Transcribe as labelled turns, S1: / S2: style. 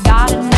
S1: Got it.